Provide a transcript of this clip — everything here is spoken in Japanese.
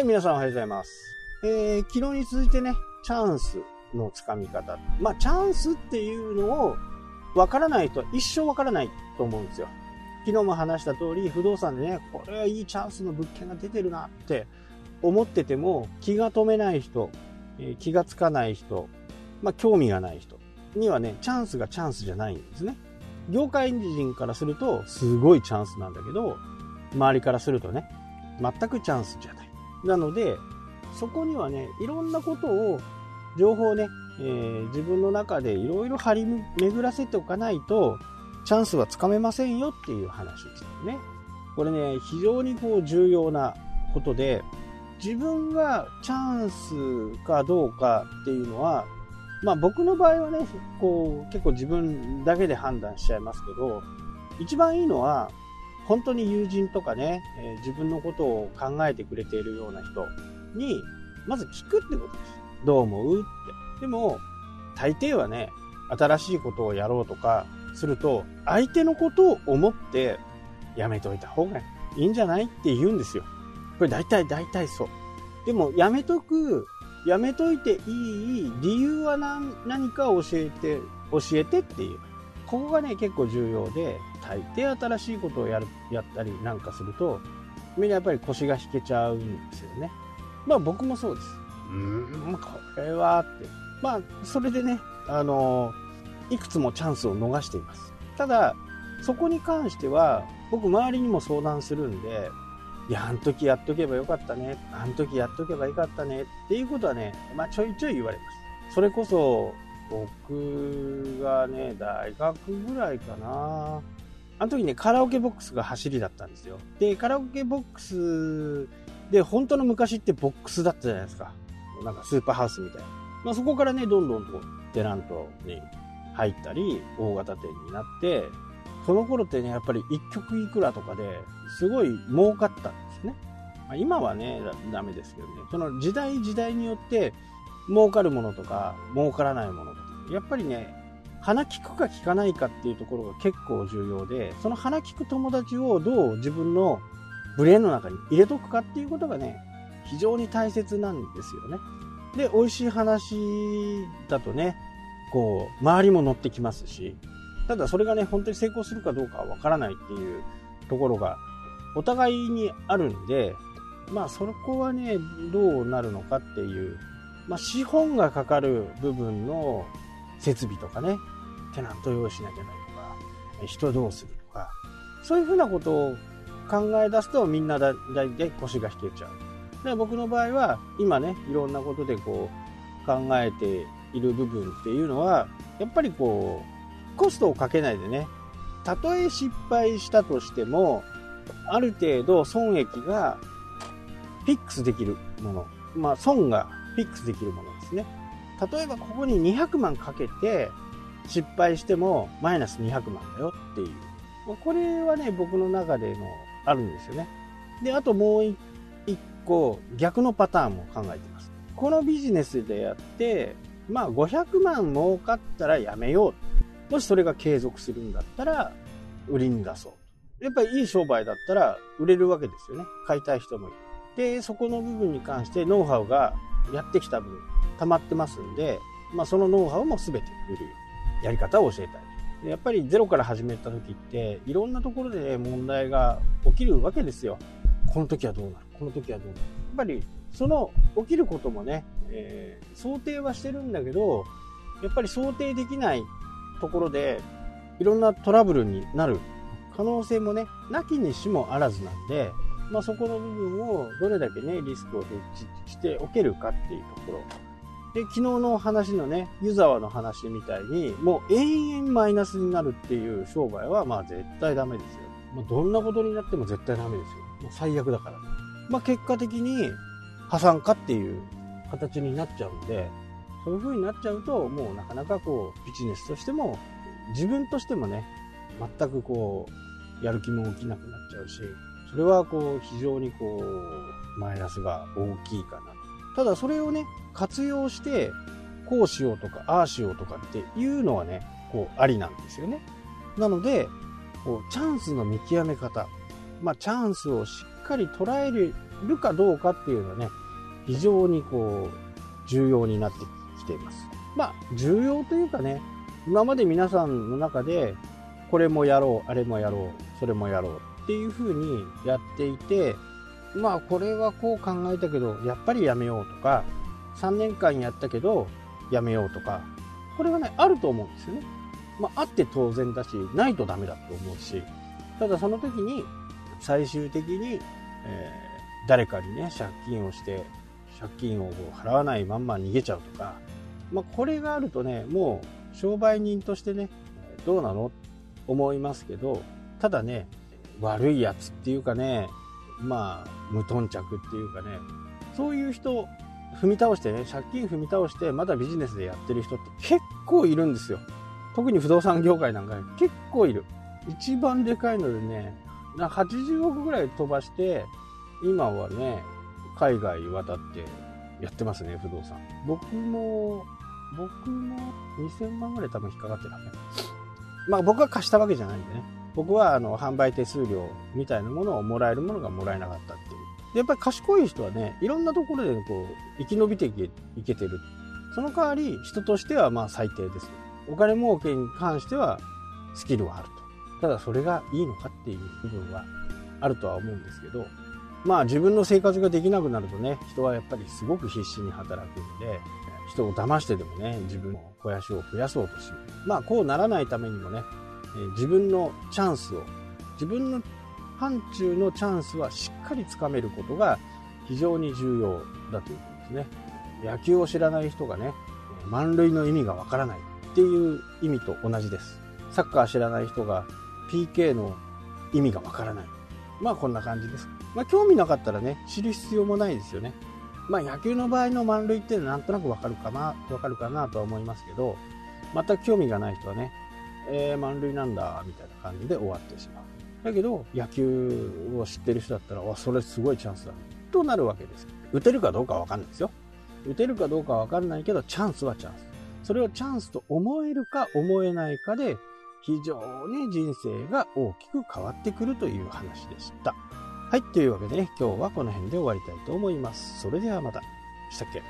い、皆さんおはようございます。えー、昨日に続いてね、チャンスのつかみ方。まあ、チャンスっていうのをわからない人は一生わからないと思うんですよ。昨日も話した通り、不動産でね、これはいいチャンスの物件が出てるなって思ってても、気が止めない人、え気がつかない人、まあ、興味がない人にはね、チャンスがチャンスじゃないんですね。業界人からすると、すごいチャンスなんだけど、周りからするとね、全くチャンスじゃない。なので、そこにはね、いろんなことを、情報をね、えー自分の中でいろいろ張り巡らせておかないと、チャンスはつかめませんよっていう話ですよね。これね、非常にこう重要なことで、自分がチャンスかどうかっていうのは、まあ僕の場合はね、こう結構自分だけで判断しちゃいますけど、一番いいのは、本当に友人とかね、えー自分のことを考えてくれているような人に、まず聞くってことです。どう思うって。でも、大抵はね、新しいことをやろうとかすると、相手のことを思ってやめといた方がいいんじゃないって言うんですよ。これ大体大体そう。でも、やめとく、やめといていい理由は何何か教えて、教えてっていう。ここがね、結構重要で、大抵新しいことをやる、やったりなんかすると、みんなやっぱり腰が引けちゃうんですよね。まあ僕もそうです。うーん、これはって。まあ、それでね、あのいくつもチャンスを逃しています。ただ、そこに関しては、僕周りにも相談するんで、いや、あの時やっとけばよかったね。あの時やっとけばよかったね。っていうことはね、まあちょいちょい言われます。それこそ、僕がね、大学ぐらいかな。あの時ね、カラオケボックスが走りだったんですよ。で、カラオケボックスで、本当の昔ってボックスだったじゃないですか。なんかスーパーハウスみたいな。まあそこからね、どんどんとテナントに入ったり、大型店になって、その頃ってね、やっぱり1曲いくらとかですごい儲かったんですね。まあ、今はね、ダメですけどね。その時代時代によって儲かるものとか儲からないものとか、やっぱりね、鼻利くか利かないかっていうところが結構重要で、その鼻利く友達をどう自分のブレーンの中に入れとくかっていうことがね、非常に大切なんですよね。で、美味しい話だとね、こう、周りも乗ってきますし、ただそれがね、本当に成功するかどうかはわからないっていうところが、お互いにあるんで、まあそこはね、どうなるのかっていう、まあ資本がかかる部分の設備とかね、テナント用意しなきゃいけないとか、人どうするとか、そういうふうなことを考え出すとみんなだ大体腰が引けちゃう。で僕の場合は今ね、いろんなことでこう考えている部分っていうのは、やっぱりこう、コストをかけないでね、たとえ失敗したとしても、ある程度損益がフィックスできるもの、まあ損がフィックスできるものですね。例えばここに200万かけて失敗してもマイナス200万だよっていう。これはね、僕の中でのあるんですよね。で、あともう一個逆のパターンも考えてます。このビジネスでやって、まあ500万儲かったらやめよう。もしそれが継続するんだったら売りに出そう。やっぱりいい商売だったら売れるわけですよね。買いたい人もいる。で、そこの部分に関してノウハウがやってきた分溜まってますんで、まあそのノウハウも全て売るようにやり方を教えたい。でやっぱりゼロから始めた時っていろんなところで、問題が起きるわけですよ。この時はどうなる？この時はどうなる？やっぱりその起きることもね、えー想定はしてるんだけど、やっぱり想定できないところでいろんなトラブルになる可能性もね、なきにしもあらずなんで、まあ、そこの部分をどれだけね、リスクをヘッジしておけるかっていうところ。で、昨日の話のね、湯沢の話みたいに、もう延々マイナスになるっていう商売は、まあ絶対ダメですよ。まあ、どんなことになっても絶対ダメですよ。もう最悪だからね。まあ結果的に破産かっていう形になっちゃうんで、そういう風になっちゃうと、もうなかなかこう、ビジネスとしても、自分としてもね、全くこう、やる気も起きなくなっちゃうし、それはこう、非常にこう、マイナスが大きいかな。ただそれをね、活用して、こうしようとか、ああしようとかっていうのはね、こう、ありなんですよね。なので、こうチャンスの見極め方。まあ、チャンスをしっかり捉えるかどうかっていうのはね、非常にこう、重要になってきています。まあ、重要というかね、今まで皆さんの中で、これもやろう、あれもやろう、それもやろうっていう風にやっていて、まあ、これはこう考えたけど、やっぱりやめようとか、3年間やったけど、やめようとか、これはね、あると思うんですよね。まあ、あって当然だし、ないとダメだと思うし、ただその時に、最終的に、えー、誰かにね、借金をして、借金を払わないまんま逃げちゃうとか、まあ、これがあるとね、もう商売人としてね、どうなの？思いますけど、ただね、悪いやつっていうかね、まあ、無頓着っていうかね、そういう人、踏み倒してね、借金踏み倒して、まだビジネスでやってる人って結構いるんですよ。特に不動産業界なんか、ね、結構いる。一番でかいのでね、80億ぐらい飛ばして、今はね、海外渡ってやってますね、不動産。僕も、僕も2000万ぐらい多分引っかかってるね。まあ僕は貸したわけじゃないんでね。僕はあの販売手数料みたいなものをもらえるものがもらえなかったっていう。でやっぱり賢い人はね、いろんなところでこう、生き延びていけてる。その代わり、人としてはまあ最低です。お金儲けに関してはスキルはあると。ただそれがいいのかっていう部分はあるとは思うんですけど、まあ自分の生活ができなくなるとね、人はやっぱりすごく必死に働くんで、人を騙してでもね、自分の肥やしを増やそうとしまあこうならないためにもね、自分のチャンスを、自分の範疇のチャンスはしっかりつかめることが非常に重要だということですね。野球を知らない人がね、満塁の意味がわからないっていう意味と同じです。サッカー知らない人が PK の意味がわからない。まあこんな感じです。まあ興味なかったらね、知る必要もないですよね。まあ野球の場合の満塁っていうのはなんとなくわかるかな、わかるかなとは思いますけど、全く興味がない人はね、えー、満塁なんだ、みたいな感じで終わってしまう。だけど、野球を知ってる人だったら、わ、それすごいチャンスだ、ね。となるわけです。打てるかどうかわかんないですよ。打てるかどうかわかんないけど、チャンスはチャンス。それをチャンスと思えるか思えないかで、非常に人生が大きく変わってくるという話でした。はい。というわけでね、今日はこの辺で終わりたいと思います。それではまた。したっけ？